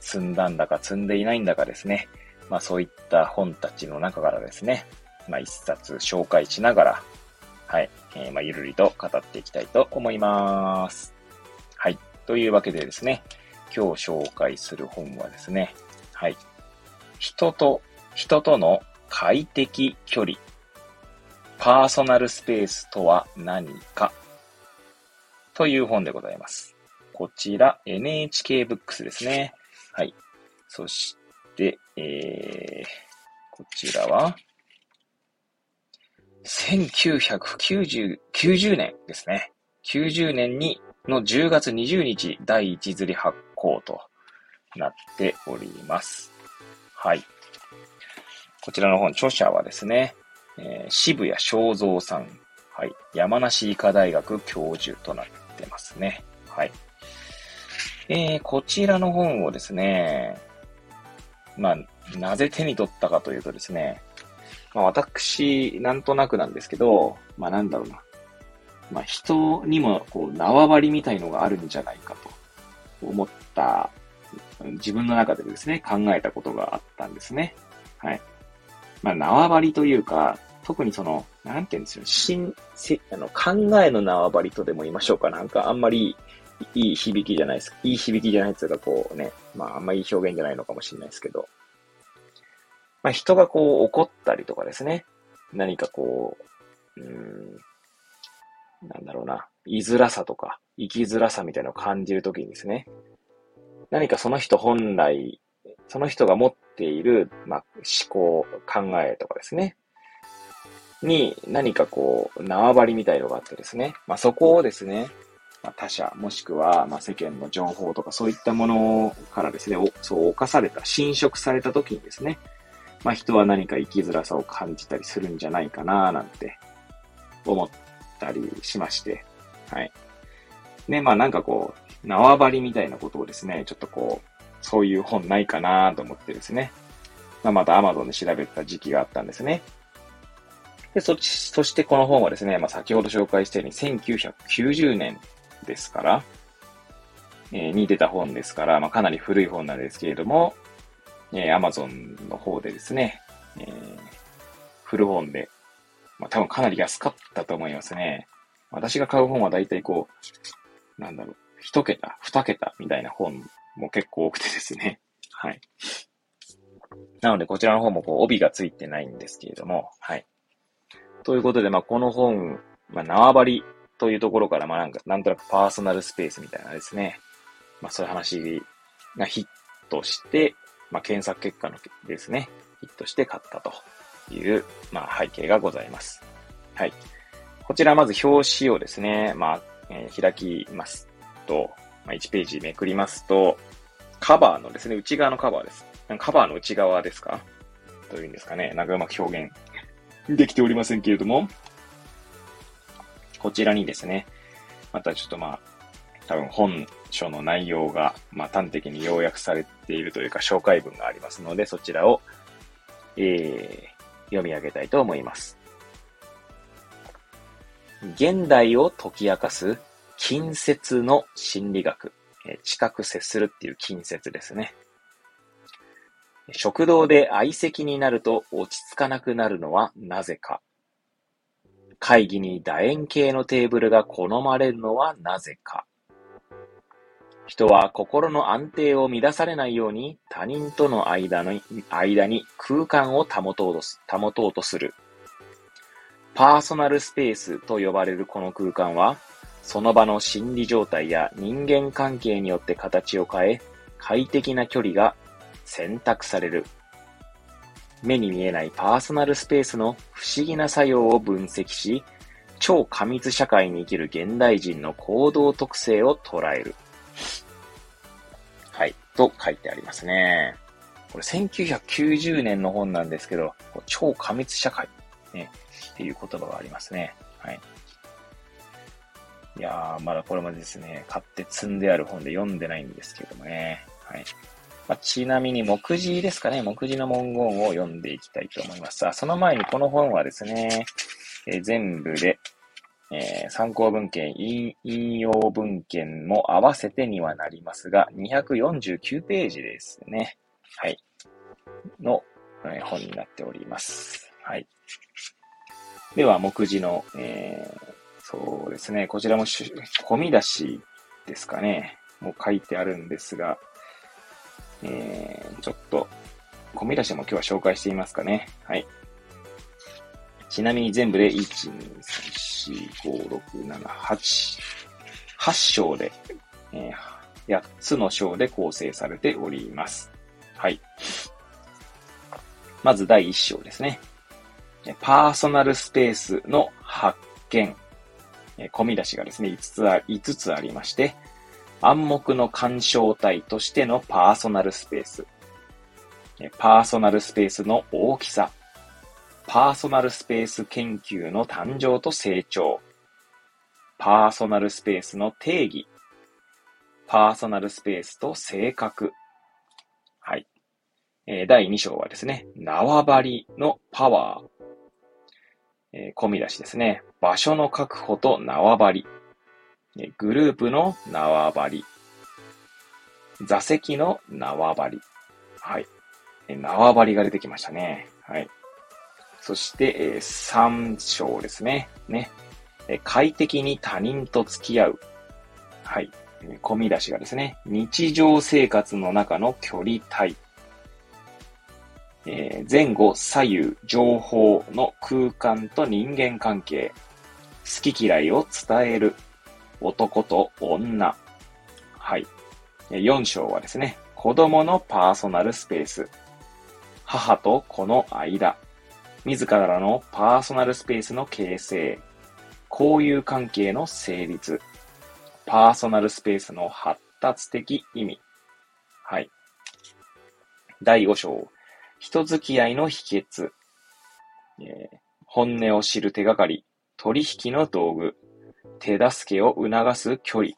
積んだんだか積んでいないんだかですね、まあそういった本たちの中からですね、まあ一冊紹介しながら、はい、えー、まあゆるりと語っていきたいと思います。はい。というわけでですね、今日紹介する本はですね、はい。人と、人との快適距離。パーソナルスペースとは何かという本でございます。こちら NHK ブックスですね。はい。そして、えー、こちらは、1990年ですね。90年にの10月20日第1釣り発行となっております。はい。こちらの本、著者はですね、えー、渋谷正蔵さん。はい。山梨医科大学教授となってますね。はい。えー、こちらの本をですね、まあ、なぜ手に取ったかというとですね、まあ私、なんとなくなんですけど、まあなんだろうな。まあ、人にもこう縄張りみたいのがあるんじゃないかと思った、自分の中でですね、考えたことがあったんですね。はい。まあ、縄張りというか、特にその、なんて言うんですよ、新、せあの考えの縄張りとでも言いましょうか。なんかあんまりいい響きじゃないです。いい響きじゃないですか、こうね。まあ、あんまいい表現じゃないのかもしれないですけど。まあ、人がこう怒ったりとかですね。何かこう、うん、なんだろうな、居づらさとか、生きづらさみたいなのを感じるときにですね、何かその人本来、その人が持っている、まあ、思考、考えとかですね、に何かこう、縄張りみたいのがあってですね、まあ、そこをですね、まあ、他者、もしくは、まあ、世間の情報とかそういったものからですね、そう犯された、侵食された時にですね、まあ、人は何か生きづらさを感じたりするんじゃないかななんて思ったりしまして、はい。で、まあなんかこう、縄張りみたいなことをですね、ちょっとこう、そういう本ないかなと思ってですね、まあまた Amazon で調べた時期があったんですね。で、そ、そしてこの本はですね、まあ先ほど紹介したように1990年ですから、えー、に出た本ですから、まあかなり古い本なんですけれども、えー、Amazon の方でですね、えー、古本でまあ多分かなり安かったと思いますね。私が買う本は大体こう、なんだろう、一桁、二桁みたいな本も結構多くてですね。はい。なので、こちらの方もこう帯がついてないんですけれども、はい。ということで、まあ、この本、まあ、縄張りというところから、まあ、なんか、なんとなくパーソナルスペースみたいなですね。まあ、そういう話がヒットして、まあ、検索結果のですね、ヒットして買ったという、まあ、背景がございます。はい。こちらまず表紙をですね、まあ、えー、開きますと、まあ、1ページめくりますと、カバーのですね、内側のカバーです。カバーの内側ですか？どういうんですかね。なんかうまく表現できておりませんけれども、こちらにですね、またちょっとまあ、多分本書の内容が、まあ、端的に要約されているというか紹介文がありますので、そちらを、え読み上げたいと思います。現代を解き明かす近接の心理学。え近く接するっていう近接ですね。食堂で相席になると落ち着かなくなるのはなぜか。会議に楕円形のテーブルが好まれるのはなぜか。人は心の安定を乱されないように他人との間の間に空間を保とうとす保とうとする。パーソナルスペースと呼ばれるこの空間は、その場の心理状態や人間関係によって形を変え、快適な距離が選択される。目に見えないパーソナルスペースの不思議な作用を分析し、超過密社会に生きる現代人の行動特性を捉える。はい、と書いてありますね。これ1990年の本なんですけど、超過密社会、ね、っていう言葉がありますね。はい。いやー、まだこれもですね、買って積んである本で読んでないんですけどもね。はい。まあ、ちなみに、目次ですかね。目次の文言を読んでいきたいと思います。あ、その前にこの本はですね、えー、全部で、えー、参考文献、引用文献も合わせてにはなりますが、249ページですね。はい。の、えー、本になっております。はい。では、目次の、えー、そうですね。こちらも、込み出しですかね。もう書いてあるんですが、えー、ちょっと、込み出しも今日は紹介していますかね。はい。ちなみに全部で1、2、3、4、5、6、7、8、8章で、えー、8つの章で構成されております。はい。まず第1章ですね。パーソナルスペースの発見。込み出しがですね、5つあ、5つありまして、暗黙の干渉体としてのパーソナルスペース。パーソナルスペースの大きさ。パーソナルスペース研究の誕生と成長。パーソナルスペースの定義。パーソナルスペースと性格。はい。えー、第2章はですね、縄張りのパワー。えー、込み出しですね。場所の確保と縄張り。グループの縄張り。座席の縄張り。はい。縄張りが出てきましたね。はい。そして、えー、3章ですね。ね。快適に他人と付き合う。はい。込み出しがですね。日常生活の中の距離帯。えー、前後左右情報の空間と人間関係。好き嫌いを伝える。男と女。はい。4章はですね。子供のパーソナルスペース。母と子の間。自らのパーソナルスペースの形成。交友関係の成立。パーソナルスペースの発達的意味。はい。第5章。人付き合いの秘訣。えー、本音を知る手がかり。取引の道具。手助けを促す距離。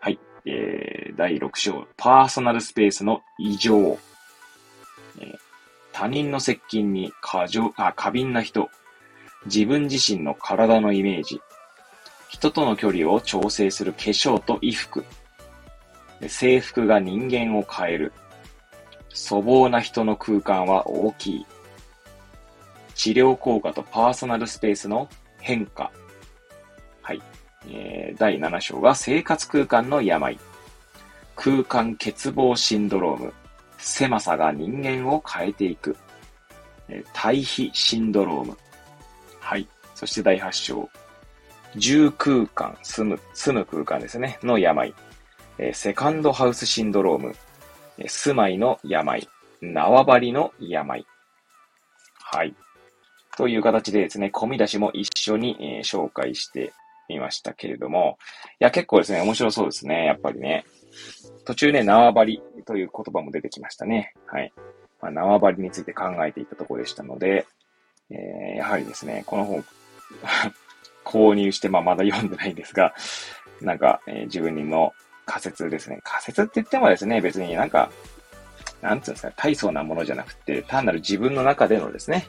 はい。えー、第6章。パーソナルスペースの異常。えー、他人の接近に過剰、あ、過敏な人。自分自身の体のイメージ。人との距離を調整する化粧と衣服。制服が人間を変える。粗暴な人の空間は大きい。治療効果とパーソナルスペースの変化。はい。えー、第7章が生活空間の病。空間欠乏シンドローム。狭さが人間を変えていく。えー、対比シンドローム。はい。そして第8章。住空間、住む、住む空間ですね。の病。えー、セカンドハウスシンドローム。えー、住まいの病。縄張りの病。はい。という形でですね、込み出しも一緒に、えー、紹介してみましたけれども、いや、結構ですね、面白そうですね、やっぱりね。途中ね、縄張りという言葉も出てきましたね。はい。まあ、縄張りについて考えていたところでしたので、えー、やはりですね、この本、購入して、まあ、まだ読んでないんですが、なんか、えー、自分にも仮説ですね。仮説って言ってもですね、別になんか、なんつうんですか、大層なものじゃなくて、単なる自分の中でのですね、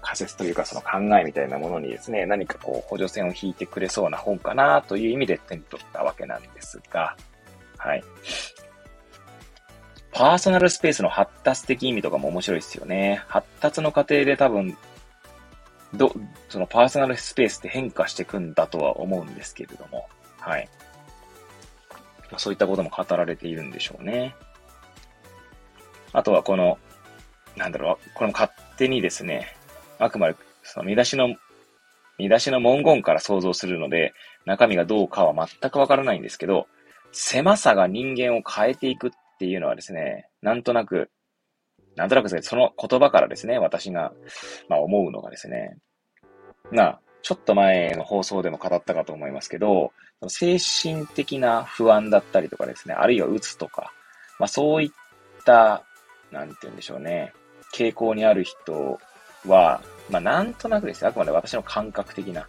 仮説というかその考えみたいなものにですね、何かこう補助線を引いてくれそうな本かなという意味で手に取ったわけなんですが、はい。パーソナルスペースの発達的意味とかも面白いですよね。発達の過程で多分、ど、そのパーソナルスペースって変化していくんだとは思うんですけれども、はい。そういったことも語られているんでしょうね。あとはこの、なんだろう、これも勝手にですね、あくまでその見出しの、見出しの文言から想像するので、中身がどうかは全くわからないんですけど、狭さが人間を変えていくっていうのはですね、なんとなく、なんとなくですね、その言葉からですね、私が、まあ思うのがですね、な、ちょっと前の放送でも語ったかと思いますけど、精神的な不安だったりとかですね、あるいは鬱とか、まあそういった、なんて言うんでしょうね、傾向にある人は、まあ、なんとなくですね、あくまで私の感覚的な、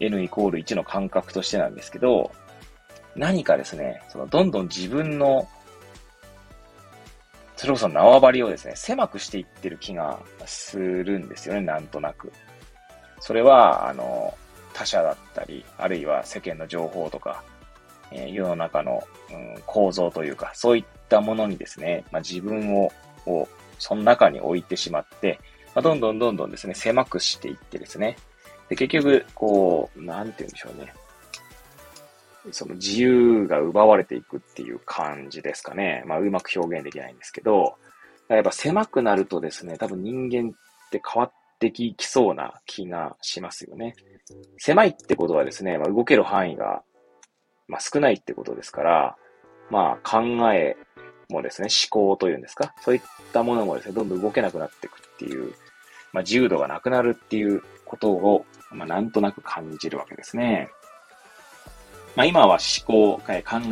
n イコール1の感覚としてなんですけど、何かですね、そのどんどん自分の、それこそ縄張りをですね、狭くしていってる気がするんですよね、なんとなく。それは、あの、他者だったり、あるいは世間の情報とか、えー、世の中の、うん、構造というか、そういったものにですね、まあ、自分を、をその中に置いてしまって、まあ、どんどんどんどんですね、狭くしていってですね、で、結局、こう、なんて言うんでしょうね。その自由が奪われていくっていう感じですかね。まあ、うまく表現できないんですけど、やっぱ狭くなるとですね、多分人間って変わってきそうな気がしますよね。狭いってことはですね、まあ、動ける範囲が、まあ、少ないってことですから、まあ、考えもですね、思考というんですか、そういったものもですね、どんどん動けなくなっていくっていう、まあ、自由度がなくなるっていうことを、まあ、なんとなく感じるわけですね。まあ、今は思考、考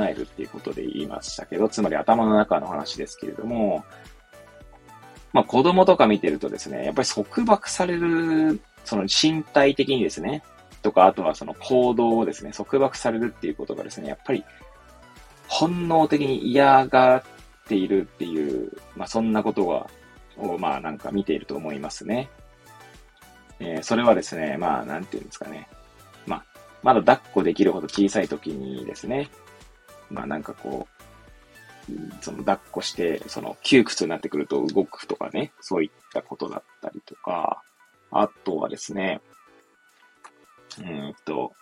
えるっていうことで言いましたけど、つまり頭の中の話ですけれども、まあ、子供とか見てるとですね、やっぱり束縛される、その身体的にですね、とか、あとはその行動をですね、束縛されるっていうことがですね、やっぱり本能的に嫌がっているっていう、まあ、そんなことは、を、まあ、なんか見ていると思いますね。えー、それはですね、まあ、なんていうんですかね。まあ、まだ抱っこできるほど小さい時にですね、まあ、なんかこう、その抱っこして、その窮屈になってくると動くとかね、そういったことだったりとか、あとはですね、うんと、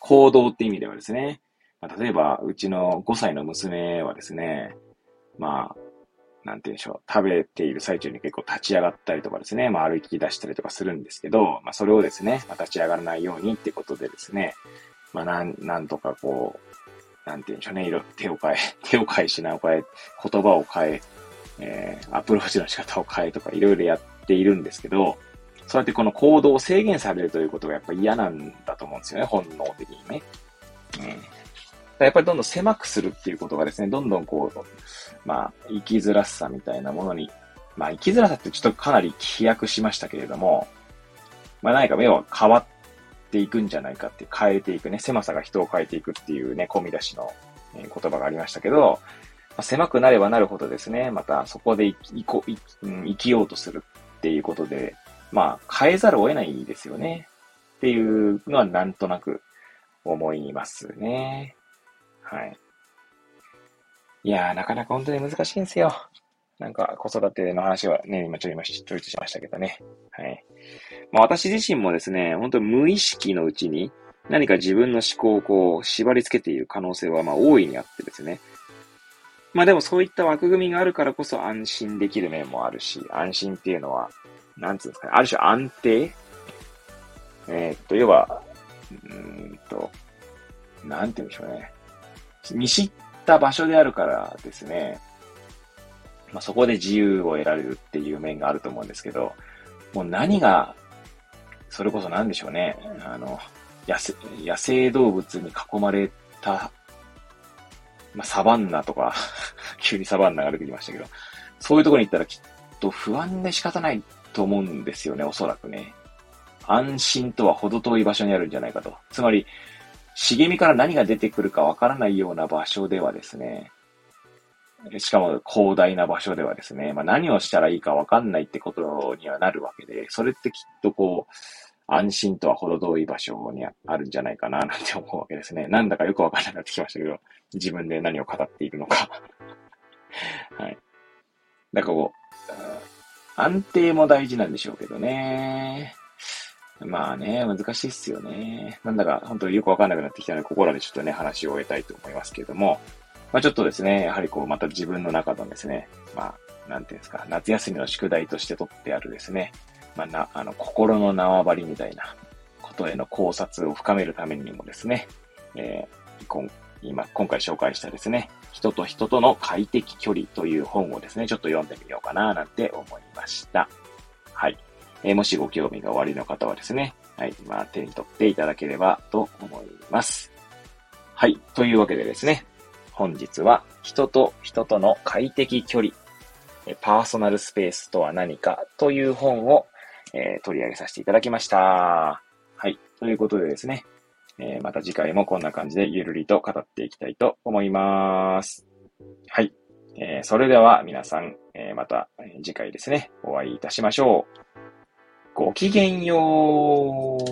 行動って意味ではですね、ま、例えば、うちの5歳の娘はですね、まあ、なんて言うんでしょう、食べている最中に結構立ち上がったりとかですね、まあ歩き出したりとかするんですけど、まあそれをですね、まあ、立ち上がらないようにってことでですね、まあなん、なんとかこう、なんて言うんでしょうね、色、手を変え、手を変え、品を変え、言葉を変え、えー、アプローチの仕方を変えとかいろいろやっているんですけど、そうやってこの行動を制限されるということがやっぱ嫌なんだと思うんですよね、本能的にね。うん。やっぱりどんどん狭くするっていうことがですね、どんどんこう、まあ、生きづらさみたいなものに、まあ、生きづらさってちょっとかなり飛躍しましたけれども、まあ、何か目は変わっていくんじゃないかって、変えていくね、狭さが人を変えていくっていうね、込み出しの言葉がありましたけど、まあ、狭くなればなるほどですね、またそこで生こ生生きようとするっていうことで、まあ、変えざるを得ないですよね。っていうのはなんとなく思いますね。はい。いやー、なかなか本当に難しいんですよ。なんか子育ての話はね、今ちょい今ちょいとしましたけどね。はい。まあ私自身もですね、本当に無意識のうちに何か自分の思考をこう縛り付けている可能性はまあ大いにあってですね。まあでもそういった枠組みがあるからこそ安心できる面もあるし、安心っていうのは、なんつうんですかね、ある種安定？えー、っと、要は、うんと、なんて言うんでしょうね。見知った場所であるからですね、まあ、そこで自由を得られるっていう面があると思うんですけど、もう何が、それこそ何でしょうね、あの、野生野生動物に囲まれた、まあ、サバンナとか 急にサバンナが出てきましたけど、そういうところに行ったらきっと不安で仕方ないと思うんですよね、おそらくね。安心とは程遠い場所にあるんじゃないかと。つまり、茂みから何が出てくるかわからないような場所ではですね、しかも広大な場所ではですね、まあ、何をしたらいいかわかんないってことにはなるわけで、それってきっとこう、安心とは程遠い場所にあるんじゃないかななんて思うわけですね。なんだかよくわかんなくなってきましたけど、自分で何を語っているのか はい。だからこう、安定も大事なんでしょうけどね。まあね、難しいっすよね。なんだか本当によくわかんなくなってきたので、ここらでちょっとね、話を終えたいと思いますけれども、まあちょっとですね、やはりこう、また自分の中のですね、まあ、なんていうんですか、夏休みの宿題として取ってあるですね、まあな、あの、心の縄張りみたいなことへの考察を深めるためにもですね、えー、今今、今回紹介したですね、人と人との快適距離という本をですね、ちょっと読んでみようかななんて思いました。はい。えー、もしご興味がおありの方はですね、はい、今手に取っていただければと思います。はい、というわけでですね、本日は人と人との快適距離パーソナルスペースとは何かという本を、えー、取り上げさせていただきました。はい。ということでですね、えー、また次回もこんな感じでゆるりと語っていきたいと思います。はい。えー、それでは皆さん、えー、また次回ですね、お会いいたしましょう。ごきげんよう。